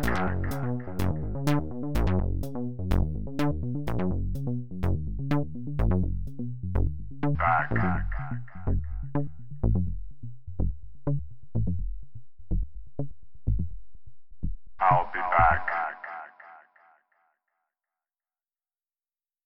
rock.